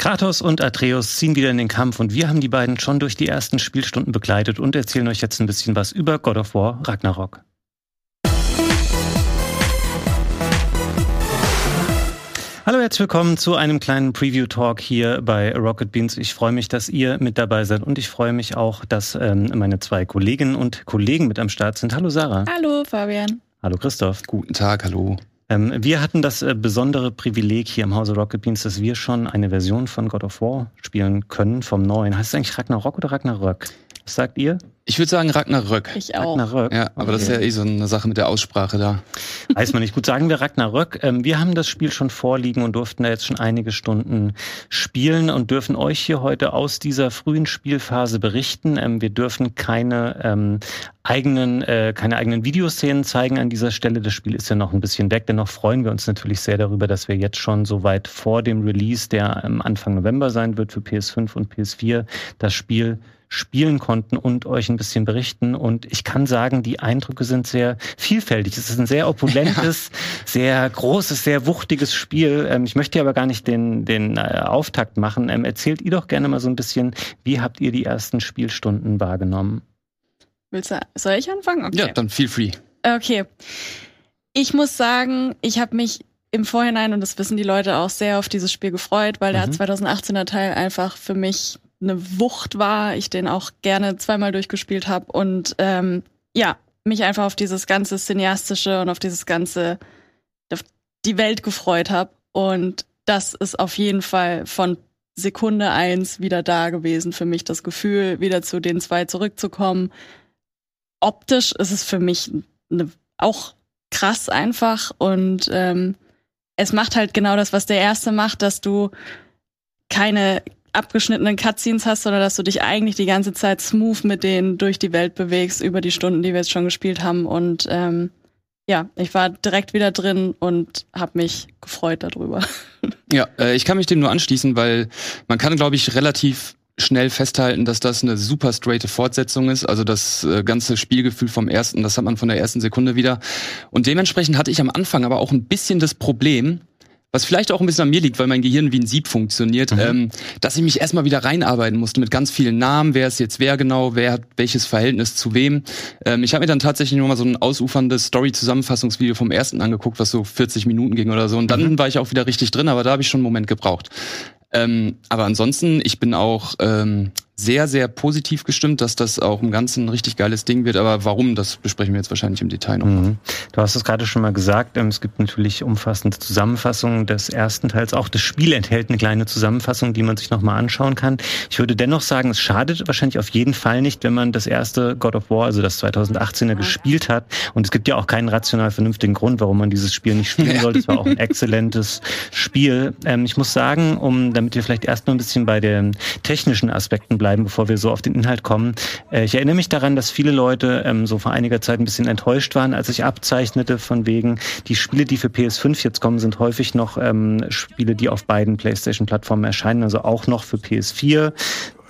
Kratos und Atreus ziehen wieder in den Kampf und wir haben die beiden schon durch die ersten Spielstunden begleitet und erzählen euch jetzt ein bisschen was über God of War Ragnarok. Hallo, herzlich willkommen zu einem kleinen Preview-Talk hier bei Rocket Beans. Ich freue mich, dass ihr mit dabei seid und ich freue mich auch, dass ähm, meine zwei Kolleginnen und Kollegen mit am Start sind. Hallo Sarah. Hallo Fabian. Hallo Christoph. Guten Tag, hallo. Ähm, wir hatten das äh, besondere Privileg hier im Hause Rocket Beans, dass wir schon eine Version von God of War spielen können vom neuen. Heißt es eigentlich Ragnarok oder Ragnarök? Was sagt ihr? Ich würde sagen Ragnarök. Ich auch. Ragnarök. Ja, aber okay. das ist ja eh so eine Sache mit der Aussprache da. Weiß man nicht. Gut, sagen wir Ragnarök. Ähm, wir haben das Spiel schon vorliegen und durften da jetzt schon einige Stunden spielen und dürfen euch hier heute aus dieser frühen Spielphase berichten. Ähm, wir dürfen keine ähm, eigenen, äh, keine eigenen Videoszenen zeigen an dieser Stelle. Das Spiel ist ja noch ein bisschen weg. Dennoch freuen wir uns natürlich sehr darüber, dass wir jetzt schon so weit vor dem Release, der Anfang November sein wird für PS5 und PS4, das Spiel spielen konnten und euch ein bisschen berichten. Und ich kann sagen, die Eindrücke sind sehr vielfältig. Es ist ein sehr opulentes, ja. sehr großes, sehr wuchtiges Spiel. Ähm, ich möchte aber gar nicht den, den äh, Auftakt machen. Ähm, erzählt ihr doch gerne mal so ein bisschen, wie habt ihr die ersten Spielstunden wahrgenommen? Willst du, soll ich anfangen? Okay. Ja, dann feel free. Okay. Ich muss sagen, ich habe mich im Vorhinein, und das wissen die Leute auch, sehr auf dieses Spiel gefreut, weil mhm. der 2018er Teil einfach für mich eine Wucht war, ich den auch gerne zweimal durchgespielt habe und ähm, ja, mich einfach auf dieses ganze Cineastische und auf dieses ganze, auf die Welt gefreut habe. Und das ist auf jeden Fall von Sekunde eins wieder da gewesen für mich, das Gefühl, wieder zu den zwei zurückzukommen. Optisch ist es für mich eine, auch krass einfach und ähm, es macht halt genau das, was der erste macht, dass du keine abgeschnittenen Cutscenes hast, sondern dass du dich eigentlich die ganze Zeit smooth mit denen durch die Welt bewegst, über die Stunden, die wir jetzt schon gespielt haben. Und ähm, ja, ich war direkt wieder drin und habe mich gefreut darüber. Ja, äh, ich kann mich dem nur anschließen, weil man kann, glaube ich, relativ schnell festhalten, dass das eine super straighte Fortsetzung ist. Also das äh, ganze Spielgefühl vom ersten, das hat man von der ersten Sekunde wieder. Und dementsprechend hatte ich am Anfang aber auch ein bisschen das Problem, was vielleicht auch ein bisschen an mir liegt, weil mein Gehirn wie ein Sieb funktioniert, mhm. ähm, dass ich mich erstmal wieder reinarbeiten musste mit ganz vielen Namen, wer ist jetzt wer genau, wer hat welches Verhältnis zu wem. Ähm, ich habe mir dann tatsächlich nur mal so ein ausuferndes Story-Zusammenfassungsvideo vom ersten angeguckt, was so 40 Minuten ging oder so. Und dann mhm. war ich auch wieder richtig drin, aber da habe ich schon einen Moment gebraucht. Ähm, aber ansonsten, ich bin auch ähm, sehr, sehr positiv gestimmt, dass das auch im Ganzen ein richtig geiles Ding wird. Aber warum, das besprechen wir jetzt wahrscheinlich im Detail noch. Mhm. Du hast es gerade schon mal gesagt, ähm, es gibt natürlich umfassende Zusammenfassungen des ersten Teils. Auch das Spiel enthält eine kleine Zusammenfassung, die man sich nochmal anschauen kann. Ich würde dennoch sagen, es schadet wahrscheinlich auf jeden Fall nicht, wenn man das erste God of War, also das 2018er, gespielt hat. Und es gibt ja auch keinen rational vernünftigen Grund, warum man dieses Spiel nicht spielen sollte. Es war auch ein exzellentes Spiel. Ähm, ich muss sagen, um, damit wir vielleicht erst noch ein bisschen bei den technischen Aspekten bleiben, bleiben, bevor wir so auf den Inhalt kommen. Äh, ich erinnere mich daran, dass viele Leute ähm, so vor einiger Zeit ein bisschen enttäuscht waren, als ich abzeichnete von wegen, die Spiele, die für PS5 jetzt kommen, sind häufig noch ähm, Spiele, die auf beiden PlayStation-Plattformen erscheinen, also auch noch für PS4.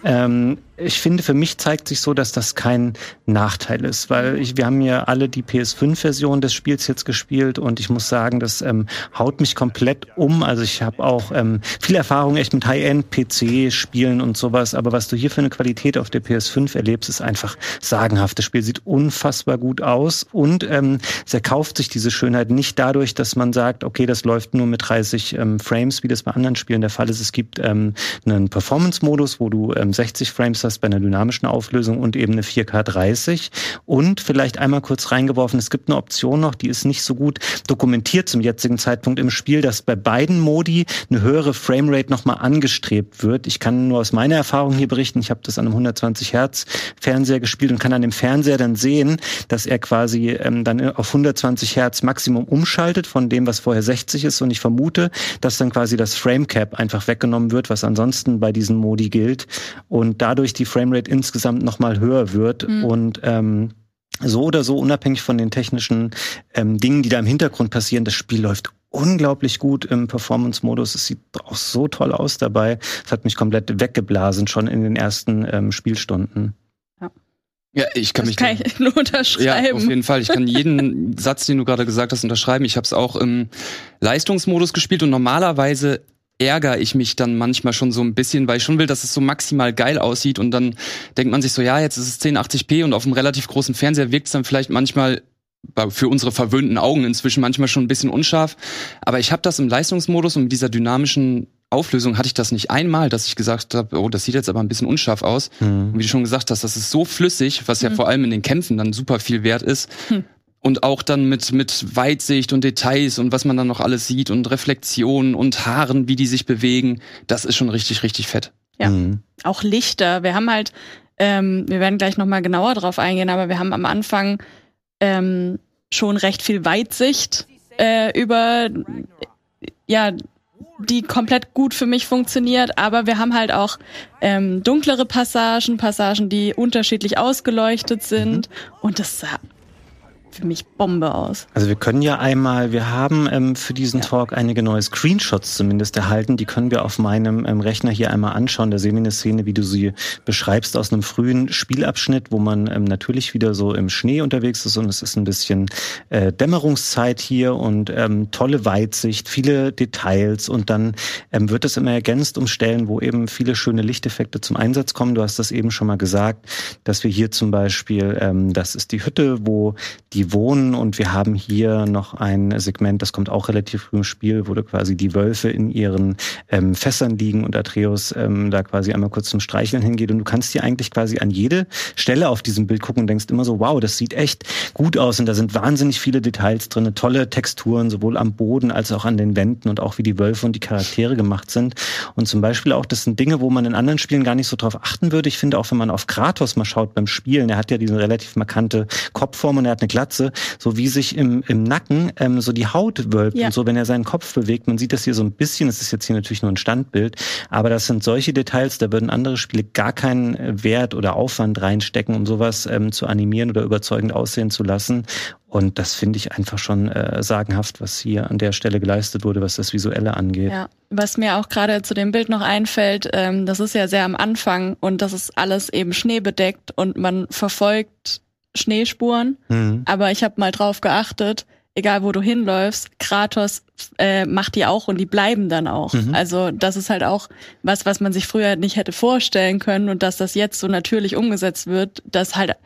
Ähm, ich finde, für mich zeigt sich so, dass das kein Nachteil ist, weil ich, wir haben ja alle die PS5-Version des Spiels jetzt gespielt und ich muss sagen, das ähm, haut mich komplett um. Also ich habe auch ähm, viel Erfahrung echt mit High-End-PC-Spielen und sowas, aber was du hier für eine Qualität auf der PS5 erlebst, ist einfach sagenhaft. Das Spiel sieht unfassbar gut aus und ähm, es erkauft sich diese Schönheit nicht dadurch, dass man sagt, okay, das läuft nur mit 30 ähm, Frames, wie das bei anderen Spielen der Fall ist. Es gibt ähm, einen Performance-Modus, wo du ähm, 60 Frames hast bei einer dynamischen Auflösung und eben eine 4K 30. Und vielleicht einmal kurz reingeworfen, es gibt eine Option noch, die ist nicht so gut dokumentiert zum jetzigen Zeitpunkt im Spiel, dass bei beiden Modi eine höhere Framerate nochmal angestrebt wird. Ich kann nur aus meiner Erfahrung hier berichten, ich habe das an einem 120 Hertz Fernseher gespielt und kann an dem Fernseher dann sehen, dass er quasi ähm, dann auf 120 Hertz Maximum umschaltet von dem, was vorher 60 ist. Und ich vermute, dass dann quasi das Frame Cap einfach weggenommen wird, was ansonsten bei diesen Modi gilt und dadurch die Framerate insgesamt nochmal höher wird mhm. und ähm, so oder so unabhängig von den technischen ähm, Dingen, die da im Hintergrund passieren, das Spiel läuft unglaublich gut im Performance-Modus. Es sieht auch so toll aus dabei. Es hat mich komplett weggeblasen schon in den ersten ähm, Spielstunden. Ja, ich kann das mich kann ich nur unterschreiben. Ja, auf jeden Fall. Ich kann jeden Satz, den du gerade gesagt hast, unterschreiben. Ich habe es auch im Leistungsmodus gespielt und normalerweise ärgere ich mich dann manchmal schon so ein bisschen, weil ich schon will, dass es so maximal geil aussieht und dann denkt man sich so, ja, jetzt ist es 1080p und auf einem relativ großen Fernseher wirkt es dann vielleicht manchmal für unsere verwöhnten Augen inzwischen manchmal schon ein bisschen unscharf. Aber ich habe das im Leistungsmodus und mit dieser dynamischen Auflösung hatte ich das nicht einmal, dass ich gesagt habe, oh, das sieht jetzt aber ein bisschen unscharf aus. Mhm. Und wie du schon gesagt hast, das ist so flüssig, was ja mhm. vor allem in den Kämpfen dann super viel wert ist. Mhm und auch dann mit mit Weitsicht und Details und was man dann noch alles sieht und Reflexionen und Haaren, wie die sich bewegen, das ist schon richtig richtig fett. Ja, mhm. auch Lichter. Wir haben halt, ähm, wir werden gleich noch mal genauer drauf eingehen, aber wir haben am Anfang ähm, schon recht viel Weitsicht äh, über ja die komplett gut für mich funktioniert, aber wir haben halt auch ähm, dunklere Passagen, Passagen, die unterschiedlich ausgeleuchtet sind mhm. und das sah für mich Bombe aus. Also wir können ja einmal, wir haben ähm, für diesen ja. Talk einige neue Screenshots zumindest erhalten. Die können wir auf meinem ähm, Rechner hier einmal anschauen. Da sehen wir eine Szene, wie du sie beschreibst, aus einem frühen Spielabschnitt, wo man ähm, natürlich wieder so im Schnee unterwegs ist und es ist ein bisschen äh, Dämmerungszeit hier und ähm, tolle Weitsicht, viele Details und dann ähm, wird es immer ergänzt um Stellen, wo eben viele schöne Lichteffekte zum Einsatz kommen. Du hast das eben schon mal gesagt, dass wir hier zum Beispiel, ähm, das ist die Hütte, wo die wohnen und wir haben hier noch ein Segment, das kommt auch relativ früh im Spiel, wo quasi die Wölfe in ihren ähm, Fässern liegen und Atreus ähm, da quasi einmal kurz zum Streicheln hingeht. Und du kannst hier eigentlich quasi an jede Stelle auf diesem Bild gucken und denkst immer so, wow, das sieht echt gut aus. Und da sind wahnsinnig viele Details drin, tolle Texturen, sowohl am Boden als auch an den Wänden und auch wie die Wölfe und die Charaktere gemacht sind. Und zum Beispiel auch, das sind Dinge, wo man in anderen Spielen gar nicht so drauf achten würde. Ich finde auch, wenn man auf Kratos mal schaut beim Spielen, er hat ja diese relativ markante Kopfform und er hat eine Glatze Katze, so wie sich im, im Nacken ähm, so die Haut wölbt ja. und so, wenn er seinen Kopf bewegt. Man sieht das hier so ein bisschen, das ist jetzt hier natürlich nur ein Standbild, aber das sind solche Details, da würden andere Spiele gar keinen äh, Wert oder Aufwand reinstecken, um sowas ähm, zu animieren oder überzeugend aussehen zu lassen. Und das finde ich einfach schon äh, sagenhaft, was hier an der Stelle geleistet wurde, was das Visuelle angeht. Ja, was mir auch gerade zu dem Bild noch einfällt, ähm, das ist ja sehr am Anfang und das ist alles eben schneebedeckt und man verfolgt Schneespuren, mhm. aber ich habe mal drauf geachtet, egal wo du hinläufst, Kratos äh, macht die auch und die bleiben dann auch. Mhm. Also das ist halt auch was, was man sich früher nicht hätte vorstellen können und dass das jetzt so natürlich umgesetzt wird, dass halt,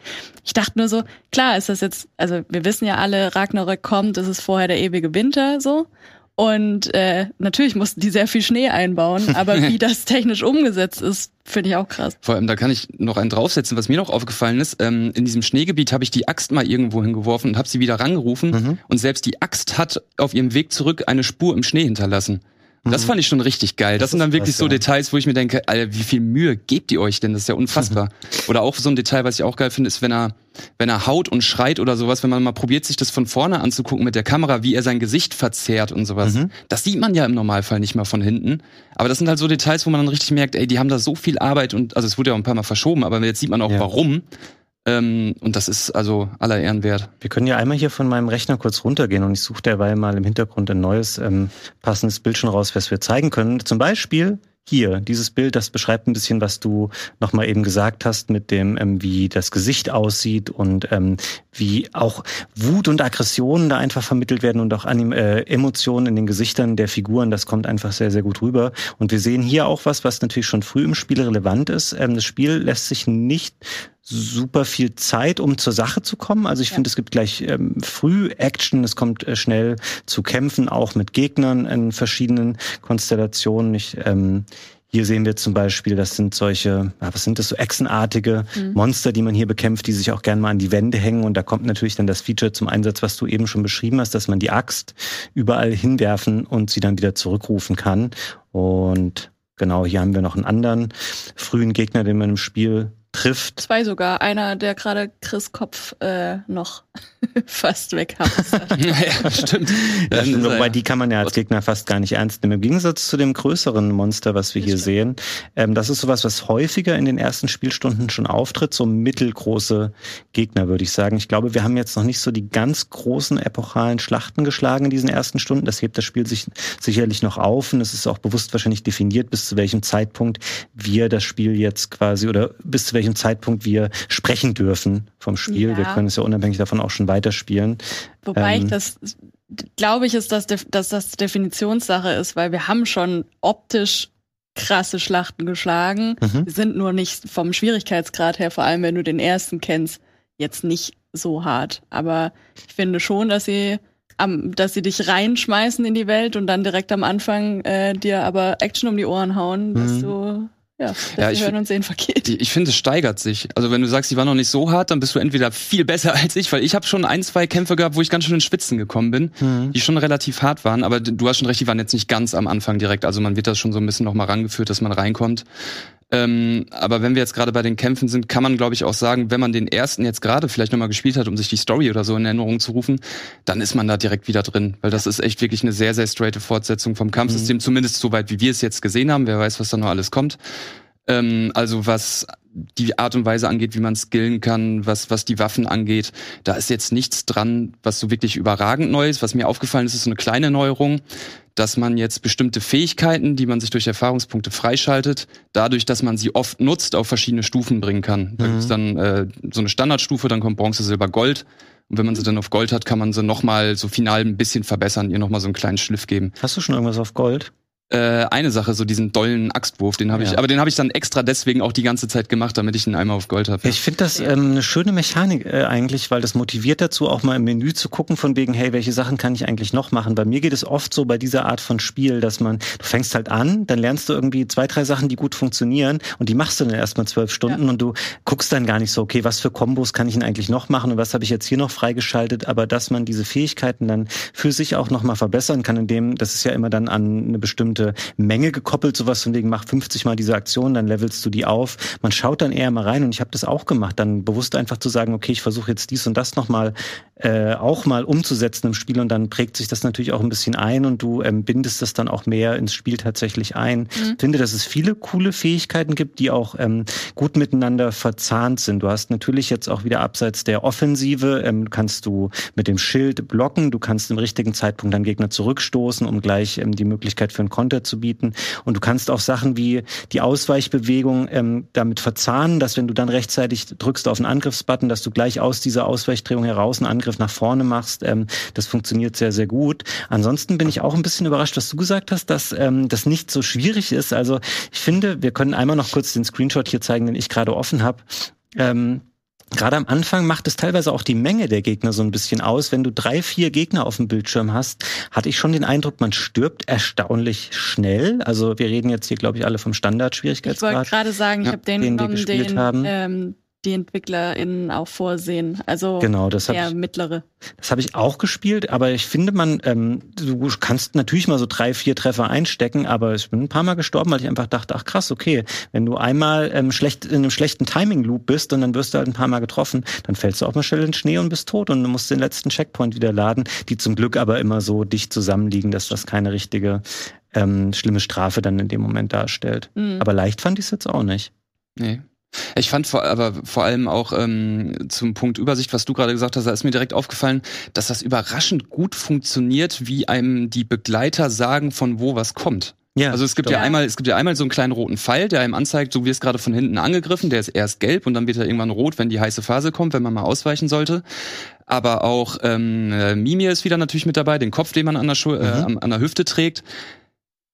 ich dachte nur so, klar ist das jetzt, also wir wissen ja alle, Ragnarök kommt, es ist vorher der ewige Winter so und äh, natürlich mussten die sehr viel Schnee einbauen, aber wie das technisch umgesetzt ist, finde ich auch krass. Vor allem, da kann ich noch einen draufsetzen, was mir noch aufgefallen ist. Ähm, in diesem Schneegebiet habe ich die Axt mal irgendwo hingeworfen und habe sie wieder rangerufen. Mhm. Und selbst die Axt hat auf ihrem Weg zurück eine Spur im Schnee hinterlassen. Das mhm. fand ich schon richtig geil. Das, das sind dann wirklich krass, so Details, wo ich mir denke, Alter, wie viel Mühe gebt ihr euch denn? Das ist ja unfassbar. oder auch so ein Detail, was ich auch geil finde, ist, wenn er, wenn er haut und schreit oder sowas, wenn man mal probiert, sich das von vorne anzugucken mit der Kamera, wie er sein Gesicht verzerrt und sowas. Mhm. Das sieht man ja im Normalfall nicht mal von hinten. Aber das sind halt so Details, wo man dann richtig merkt, ey, die haben da so viel Arbeit und, also es wurde ja auch ein paar Mal verschoben, aber jetzt sieht man auch, ja. warum. Ähm, und das ist also aller Ehren wert. Wir können ja einmal hier von meinem Rechner kurz runtergehen und ich suche derweil mal im Hintergrund ein neues ähm, passendes Bild schon raus, was wir zeigen können. Zum Beispiel hier, dieses Bild, das beschreibt ein bisschen, was du nochmal eben gesagt hast, mit dem, ähm, wie das Gesicht aussieht und ähm, wie auch Wut und Aggressionen da einfach vermittelt werden und auch Anim äh, Emotionen in den Gesichtern der Figuren. Das kommt einfach sehr, sehr gut rüber. Und wir sehen hier auch was, was natürlich schon früh im Spiel relevant ist. Ähm, das Spiel lässt sich nicht super viel Zeit, um zur Sache zu kommen. Also ich ja. finde, es gibt gleich ähm, früh Action, es kommt äh, schnell zu Kämpfen, auch mit Gegnern in verschiedenen Konstellationen. Ich, ähm, hier sehen wir zum Beispiel, das sind solche, was sind das, so echsenartige mhm. Monster, die man hier bekämpft, die sich auch gerne mal an die Wände hängen. Und da kommt natürlich dann das Feature zum Einsatz, was du eben schon beschrieben hast, dass man die Axt überall hinwerfen und sie dann wieder zurückrufen kann. Und genau, hier haben wir noch einen anderen frühen Gegner, den man im Spiel trifft. Zwei sogar. Einer, der gerade Chris Kopf äh, noch fast weg hat. ja, stimmt. Ja, stimmt. Wobei die kann man ja als Gegner fast gar nicht ernst nehmen. Im Gegensatz zu dem größeren Monster, was wir das hier stimmt. sehen. Ähm, das ist sowas, was häufiger in den ersten Spielstunden schon auftritt. So mittelgroße Gegner, würde ich sagen. Ich glaube, wir haben jetzt noch nicht so die ganz großen epochalen Schlachten geschlagen in diesen ersten Stunden. Das hebt das Spiel sich sicherlich noch auf. Und es ist auch bewusst wahrscheinlich definiert, bis zu welchem Zeitpunkt wir das Spiel jetzt quasi oder bis zu welchem welchem Zeitpunkt wir sprechen dürfen vom Spiel. Ja. Wir können es ja unabhängig davon auch schon weiterspielen. Wobei ähm, ich das glaube ich, ist, dass, dass das Definitionssache ist, weil wir haben schon optisch krasse Schlachten geschlagen. Mhm. sind nur nicht vom Schwierigkeitsgrad her, vor allem wenn du den ersten kennst, jetzt nicht so hart. Aber ich finde schon, dass sie am, dass sie dich reinschmeißen in die Welt und dann direkt am Anfang äh, dir aber Action um die Ohren hauen, mhm. dass du ja, ja ich, hören und sehen vergeht. Ich finde, es steigert sich. Also wenn du sagst, die war noch nicht so hart, dann bist du entweder viel besser als ich, weil ich habe schon ein, zwei Kämpfe gehabt, wo ich ganz schön in Spitzen gekommen bin, mhm. die schon relativ hart waren. Aber du hast schon recht, die waren jetzt nicht ganz am Anfang direkt. Also man wird das schon so ein bisschen noch mal rangeführt, dass man reinkommt. Ähm, aber wenn wir jetzt gerade bei den Kämpfen sind, kann man, glaube ich, auch sagen, wenn man den ersten jetzt gerade vielleicht nochmal gespielt hat, um sich die Story oder so in Erinnerung zu rufen, dann ist man da direkt wieder drin. Weil das ist echt wirklich eine sehr, sehr straighte Fortsetzung vom Kampfsystem, mhm. zumindest so weit, wie wir es jetzt gesehen haben. Wer weiß, was da noch alles kommt. Ähm, also was die Art und Weise angeht, wie man skillen kann, was, was die Waffen angeht, da ist jetzt nichts dran, was so wirklich überragend neu ist. Was mir aufgefallen ist, ist so eine kleine Neuerung, dass man jetzt bestimmte Fähigkeiten, die man sich durch Erfahrungspunkte freischaltet, dadurch, dass man sie oft nutzt, auf verschiedene Stufen bringen kann. Da mhm. gibt's dann äh, so eine Standardstufe, dann kommt Bronze, Silber, Gold. Und wenn man sie dann auf Gold hat, kann man sie nochmal so final ein bisschen verbessern, ihr nochmal so einen kleinen Schliff geben. Hast du schon irgendwas auf Gold? Äh, eine Sache, so diesen dollen Axtwurf, den habe ja. ich, aber den habe ich dann extra deswegen auch die ganze Zeit gemacht, damit ich ihn einmal auf Gold habe. Ja. Ich finde das ähm, eine schöne Mechanik äh, eigentlich, weil das motiviert dazu, auch mal im Menü zu gucken, von wegen, hey, welche Sachen kann ich eigentlich noch machen? Bei mir geht es oft so bei dieser Art von Spiel, dass man, du fängst halt an, dann lernst du irgendwie zwei, drei Sachen, die gut funktionieren und die machst du dann erstmal zwölf Stunden ja. und du guckst dann gar nicht so, okay, was für Kombos kann ich denn eigentlich noch machen und was habe ich jetzt hier noch freigeschaltet, aber dass man diese Fähigkeiten dann für sich auch nochmal verbessern kann, indem, das ist ja immer dann an eine bestimmte Menge gekoppelt, sowas von wegen, mach 50 mal diese Aktion, dann levelst du die auf. Man schaut dann eher mal rein und ich habe das auch gemacht, dann bewusst einfach zu sagen, okay, ich versuche jetzt dies und das nochmal äh, auch mal umzusetzen im Spiel und dann prägt sich das natürlich auch ein bisschen ein und du ähm, bindest das dann auch mehr ins Spiel tatsächlich ein. Mhm. Ich finde, dass es viele coole Fähigkeiten gibt, die auch ähm, gut miteinander verzahnt sind. Du hast natürlich jetzt auch wieder abseits der Offensive, ähm, kannst du mit dem Schild blocken, du kannst im richtigen Zeitpunkt dann Gegner zurückstoßen, um gleich ähm, die Möglichkeit für einen Konter zu bieten. Und du kannst auch Sachen wie die Ausweichbewegung ähm, damit verzahnen, dass wenn du dann rechtzeitig drückst auf den Angriffsbutton, dass du gleich aus dieser Ausweichdrehung heraus einen Angriff nach vorne machst. Ähm, das funktioniert sehr, sehr gut. Ansonsten bin ich auch ein bisschen überrascht, was du gesagt hast, dass ähm, das nicht so schwierig ist. Also ich finde, wir können einmal noch kurz den Screenshot hier zeigen, den ich gerade offen habe. Ähm, Gerade am Anfang macht es teilweise auch die Menge der Gegner so ein bisschen aus. Wenn du drei, vier Gegner auf dem Bildschirm hast, hatte ich schon den Eindruck, man stirbt erstaunlich schnell. Also wir reden jetzt hier, glaube ich, alle vom Standard-Schwierigkeitsgrad. Ich wollte gerade sagen, ich ja, habe den, den genommen, den, ähm, die EntwicklerInnen auch vorsehen. Also genau, das eher ich, mittlere. Das habe ich auch gespielt, aber ich finde, man, ähm, du kannst natürlich mal so drei, vier Treffer einstecken, aber ich bin ein paar Mal gestorben, weil ich einfach dachte, ach krass, okay, wenn du einmal ähm, schlecht in einem schlechten Timing-Loop bist und dann wirst du halt ein paar Mal getroffen, dann fällst du auch mal schnell in den Schnee und bist tot und du musst den letzten Checkpoint wieder laden, die zum Glück aber immer so dicht zusammenliegen, dass das keine richtige ähm, schlimme Strafe dann in dem Moment darstellt. Mhm. Aber leicht fand ich es jetzt auch nicht. Nee. Ich fand vor, aber vor allem auch ähm, zum Punkt Übersicht, was du gerade gesagt hast, da ist mir direkt aufgefallen, dass das überraschend gut funktioniert, wie einem die Begleiter sagen, von wo was kommt. Ja, also es gibt ja einmal, es gibt ja einmal so einen kleinen roten Pfeil, der einem anzeigt, so wie es gerade von hinten angegriffen, der ist erst gelb und dann wird er irgendwann rot, wenn die heiße Phase kommt, wenn man mal ausweichen sollte. Aber auch ähm, Mimir ist wieder natürlich mit dabei, den Kopf, den man an der, Schu äh, mhm. an der Hüfte trägt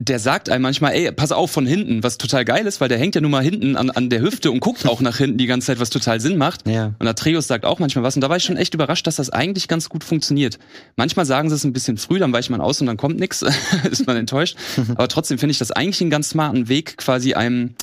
der sagt einem manchmal, ey, pass auf von hinten, was total geil ist, weil der hängt ja nun mal hinten an, an der Hüfte und guckt auch nach hinten die ganze Zeit, was total Sinn macht. Ja. Und Atreus sagt auch manchmal was. Und da war ich schon echt überrascht, dass das eigentlich ganz gut funktioniert. Manchmal sagen sie es ein bisschen früh, dann weicht man aus und dann kommt nix, ist man enttäuscht. Aber trotzdem finde ich das eigentlich einen ganz smarten Weg, quasi einem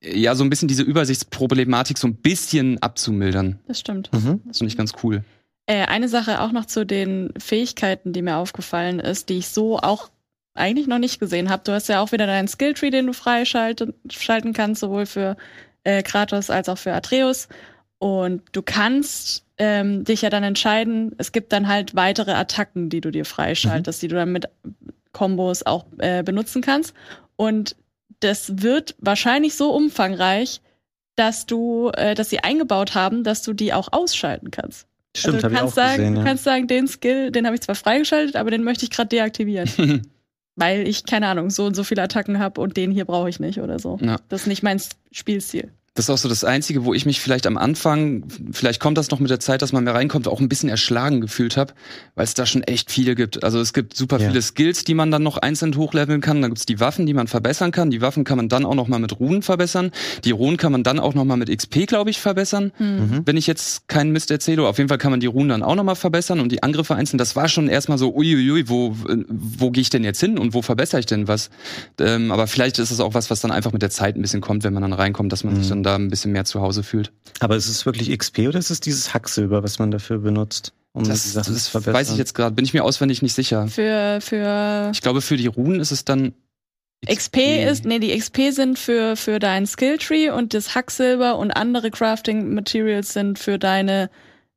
ja so ein bisschen diese Übersichtsproblematik so ein bisschen abzumildern. Das stimmt. Mhm. Das finde ich ganz cool. Äh, eine Sache auch noch zu den Fähigkeiten, die mir aufgefallen ist, die ich so auch eigentlich noch nicht gesehen habe. Du hast ja auch wieder deinen Skilltree, den du freischalten schalten kannst, sowohl für äh, Kratos als auch für Atreus. Und du kannst ähm, dich ja dann entscheiden, es gibt dann halt weitere Attacken, die du dir freischaltest, mhm. die du dann mit Kombos auch äh, benutzen kannst. Und das wird wahrscheinlich so umfangreich, dass du, äh, dass sie eingebaut haben, dass du die auch ausschalten kannst. Stimmt, also du kannst sagen, gesehen, ja. du kannst sagen, den Skill, den habe ich zwar freigeschaltet, aber den möchte ich gerade deaktivieren. weil ich, keine Ahnung, so und so viele Attacken habe und den hier brauche ich nicht oder so. Ja. Das ist nicht mein Spielstil. Das ist auch so das Einzige, wo ich mich vielleicht am Anfang, vielleicht kommt das noch mit der Zeit, dass man mehr reinkommt, auch ein bisschen erschlagen gefühlt habe, weil es da schon echt viele gibt. Also es gibt super ja. viele Skills, die man dann noch einzeln hochleveln kann. Dann gibt's die Waffen, die man verbessern kann. Die Waffen kann man dann auch noch mal mit Runen verbessern. Die Runen kann man dann auch noch mal mit XP, glaube ich, verbessern. Mhm. Wenn ich jetzt keinen Mist erzähle. Auf jeden Fall kann man die Runen dann auch noch mal verbessern und die Angriffe einzeln. Das war schon erstmal so, uiuiui, wo, wo gehe ich denn jetzt hin und wo verbessere ich denn was? Ähm, aber vielleicht ist es auch was, was dann einfach mit der Zeit ein bisschen kommt, wenn man dann reinkommt, dass man mhm. sich dann da ein bisschen mehr zu Hause fühlt. Aber ist es wirklich XP oder ist es dieses Hacksilber, was man dafür benutzt? Um das, das weiß ich jetzt gerade, bin ich mir auswendig nicht sicher. Für, für. Ich glaube, für die Runen ist es dann XP, ist, nee, die XP sind für, für dein Skilltree und das Hacksilber und andere Crafting Materials sind für deine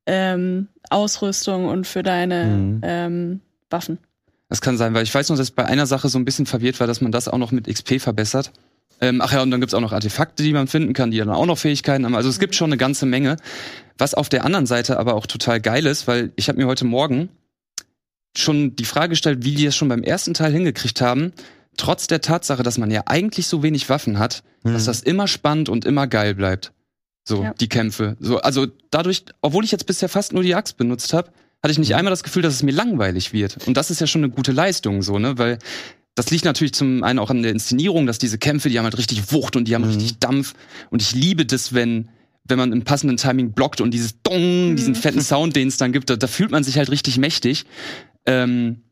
ähm, Ausrüstung und für deine mhm. ähm, Waffen. Das kann sein, weil ich weiß noch, dass bei einer Sache so ein bisschen verwirrt war, dass man das auch noch mit XP verbessert. Ähm, ach ja, und dann gibt's auch noch Artefakte, die man finden kann, die dann auch noch Fähigkeiten haben. Also es gibt schon eine ganze Menge. Was auf der anderen Seite aber auch total geil ist, weil ich habe mir heute Morgen schon die Frage gestellt, wie die es schon beim ersten Teil hingekriegt haben, trotz der Tatsache, dass man ja eigentlich so wenig Waffen hat, mhm. dass das immer spannend und immer geil bleibt. So, ja. die Kämpfe. So, also dadurch, obwohl ich jetzt bisher fast nur die Axt benutzt habe, hatte ich nicht mhm. einmal das Gefühl, dass es mir langweilig wird. Und das ist ja schon eine gute Leistung, so, ne? Weil das liegt natürlich zum einen auch an der Inszenierung, dass diese Kämpfe, die haben halt richtig Wucht und die haben mhm. richtig Dampf. Und ich liebe das, wenn, wenn man im passenden Timing blockt und dieses Dong, diesen mhm. fetten Sound, den es dann gibt, da, da, fühlt man sich halt richtig mächtig. Ähm,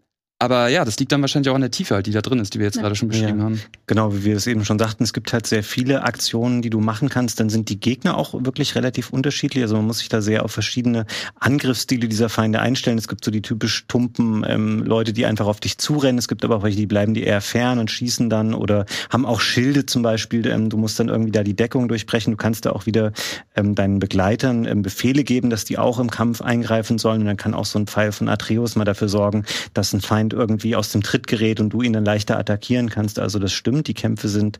aber ja, das liegt dann wahrscheinlich auch an der Tiefe halt, die da drin ist, die wir jetzt ja. gerade schon beschrieben ja. haben. Genau, wie wir es eben schon sagten, es gibt halt sehr viele Aktionen, die du machen kannst. Dann sind die Gegner auch wirklich relativ unterschiedlich. Also man muss sich da sehr auf verschiedene Angriffsstile dieser Feinde einstellen. Es gibt so die typisch tumpen ähm, Leute, die einfach auf dich zurennen. Es gibt aber auch welche, die bleiben die eher fern und schießen dann oder haben auch Schilde zum Beispiel. Ähm, du musst dann irgendwie da die Deckung durchbrechen. Du kannst da auch wieder ähm, deinen Begleitern ähm, Befehle geben, dass die auch im Kampf eingreifen sollen. Und dann kann auch so ein Pfeil von Atreus mal dafür sorgen, dass ein Feind Feind irgendwie aus dem Tritt gerät und du ihn dann leichter attackieren kannst. Also das stimmt, die Kämpfe sind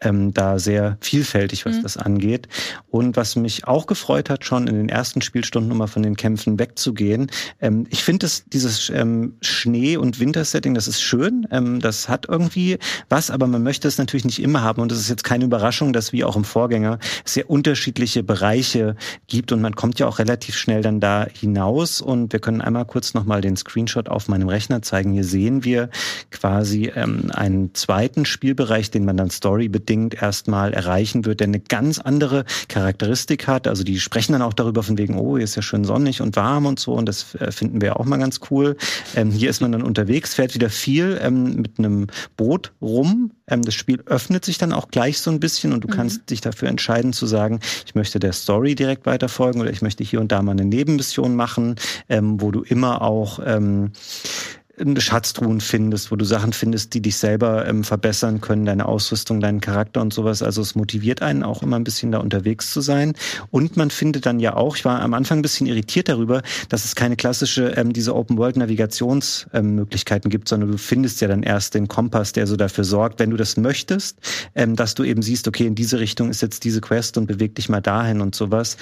ähm, da sehr vielfältig, was mhm. das angeht. Und was mich auch gefreut hat, schon in den ersten Spielstunden, um mal von den Kämpfen wegzugehen. Ähm, ich finde dieses ähm, Schnee- und Wintersetting, das ist schön. Ähm, das hat irgendwie was, aber man möchte es natürlich nicht immer haben. Und es ist jetzt keine Überraschung, dass wie auch im Vorgänger sehr unterschiedliche Bereiche gibt und man kommt ja auch relativ schnell dann da hinaus. Und wir können einmal kurz nochmal den Screenshot auf meinem Rechner zeigen. Hier sehen wir quasi ähm, einen zweiten Spielbereich, den man dann Story bedingt erstmal erreichen wird, der eine ganz andere Charakteristik hat. Also die sprechen dann auch darüber von wegen, oh, hier ist ja schön sonnig und warm und so und das äh, finden wir auch mal ganz cool. Ähm, hier ist man dann unterwegs, fährt wieder viel ähm, mit einem Boot rum. Ähm, das Spiel öffnet sich dann auch gleich so ein bisschen und du mhm. kannst dich dafür entscheiden zu sagen, ich möchte der Story direkt weiterfolgen oder ich möchte hier und da mal eine Nebenmission machen, ähm, wo du immer auch ähm, Schatztruhen findest, wo du Sachen findest, die dich selber ähm, verbessern können, deine Ausrüstung, deinen Charakter und sowas. Also es motiviert einen auch immer ein bisschen da unterwegs zu sein. Und man findet dann ja auch, ich war am Anfang ein bisschen irritiert darüber, dass es keine klassische, ähm, diese Open-World-Navigationsmöglichkeiten ähm, gibt, sondern du findest ja dann erst den Kompass, der so dafür sorgt, wenn du das möchtest, ähm, dass du eben siehst, okay, in diese Richtung ist jetzt diese Quest und beweg dich mal dahin und sowas.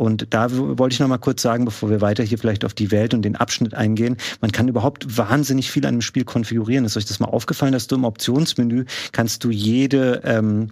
Und da wollte ich noch mal kurz sagen, bevor wir weiter hier vielleicht auf die Welt und den Abschnitt eingehen, man kann überhaupt wahnsinnig viel an dem Spiel konfigurieren. Ist euch das mal aufgefallen, dass du im Optionsmenü kannst du jede ähm,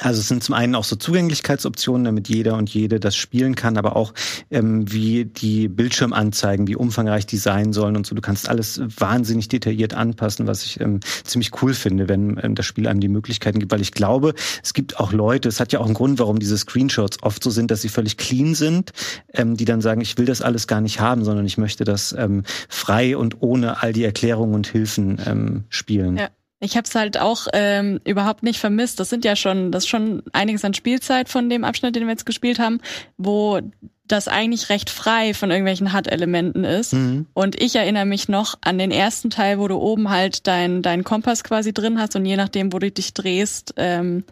also es sind zum einen auch so Zugänglichkeitsoptionen, damit jeder und jede das spielen kann, aber auch ähm, wie die Bildschirmanzeigen, wie umfangreich die sein sollen und so. Du kannst alles wahnsinnig detailliert anpassen, was ich ähm, ziemlich cool finde, wenn ähm, das Spiel einem die Möglichkeiten gibt, weil ich glaube, es gibt auch Leute, es hat ja auch einen Grund, warum diese Screenshots oft so sind, dass sie völlig clean sind, ähm, die dann sagen, ich will das alles gar nicht haben, sondern ich möchte das ähm, frei und ohne all die Erklärungen und Hilfen ähm, spielen. Ja. Ich habe es halt auch ähm, überhaupt nicht vermisst. Das sind ja schon, das ist schon einiges an Spielzeit von dem Abschnitt, den wir jetzt gespielt haben, wo das eigentlich recht frei von irgendwelchen HUD-Elementen ist. Mhm. Und ich erinnere mich noch an den ersten Teil, wo du oben halt deinen dein Kompass quasi drin hast und je nachdem, wo du dich drehst, ähm,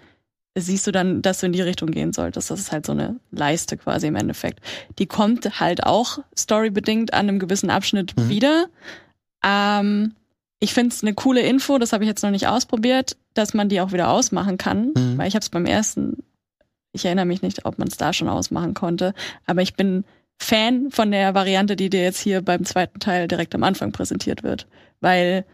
siehst du dann, dass du in die Richtung gehen solltest. Das ist halt so eine Leiste quasi im Endeffekt. Die kommt halt auch storybedingt an einem gewissen Abschnitt mhm. wieder. Ähm, ich finde es eine coole Info, das habe ich jetzt noch nicht ausprobiert, dass man die auch wieder ausmachen kann, mhm. weil ich habe es beim ersten, ich erinnere mich nicht, ob man es da schon ausmachen konnte, aber ich bin Fan von der Variante, die dir jetzt hier beim zweiten Teil direkt am Anfang präsentiert wird, weil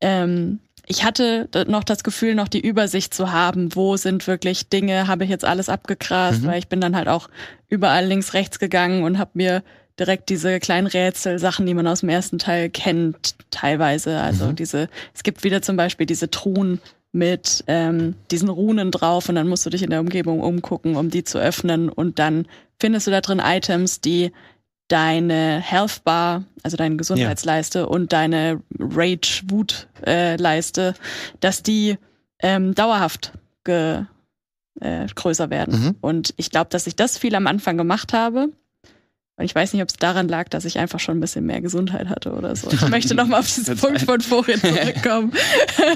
ähm, ich hatte noch das Gefühl, noch die Übersicht zu haben, wo sind wirklich Dinge, habe ich jetzt alles abgegrast, mhm. weil ich bin dann halt auch überall links, rechts gegangen und habe mir direkt diese kleinen Rätsel, Sachen, die man aus dem ersten Teil kennt, teilweise. Also mhm. diese, es gibt wieder zum Beispiel diese Truhen mit ähm, diesen Runen drauf und dann musst du dich in der Umgebung umgucken, um die zu öffnen und dann findest du da drin Items, die deine Health Bar, also deine Gesundheitsleiste ja. und deine Rage Wut äh, Leiste, dass die ähm, dauerhaft ge, äh, größer werden. Mhm. Und ich glaube, dass ich das viel am Anfang gemacht habe und ich weiß nicht, ob es daran lag, dass ich einfach schon ein bisschen mehr Gesundheit hatte oder so. Ich möchte nochmal auf diesen Punkt von vorhin zurückkommen.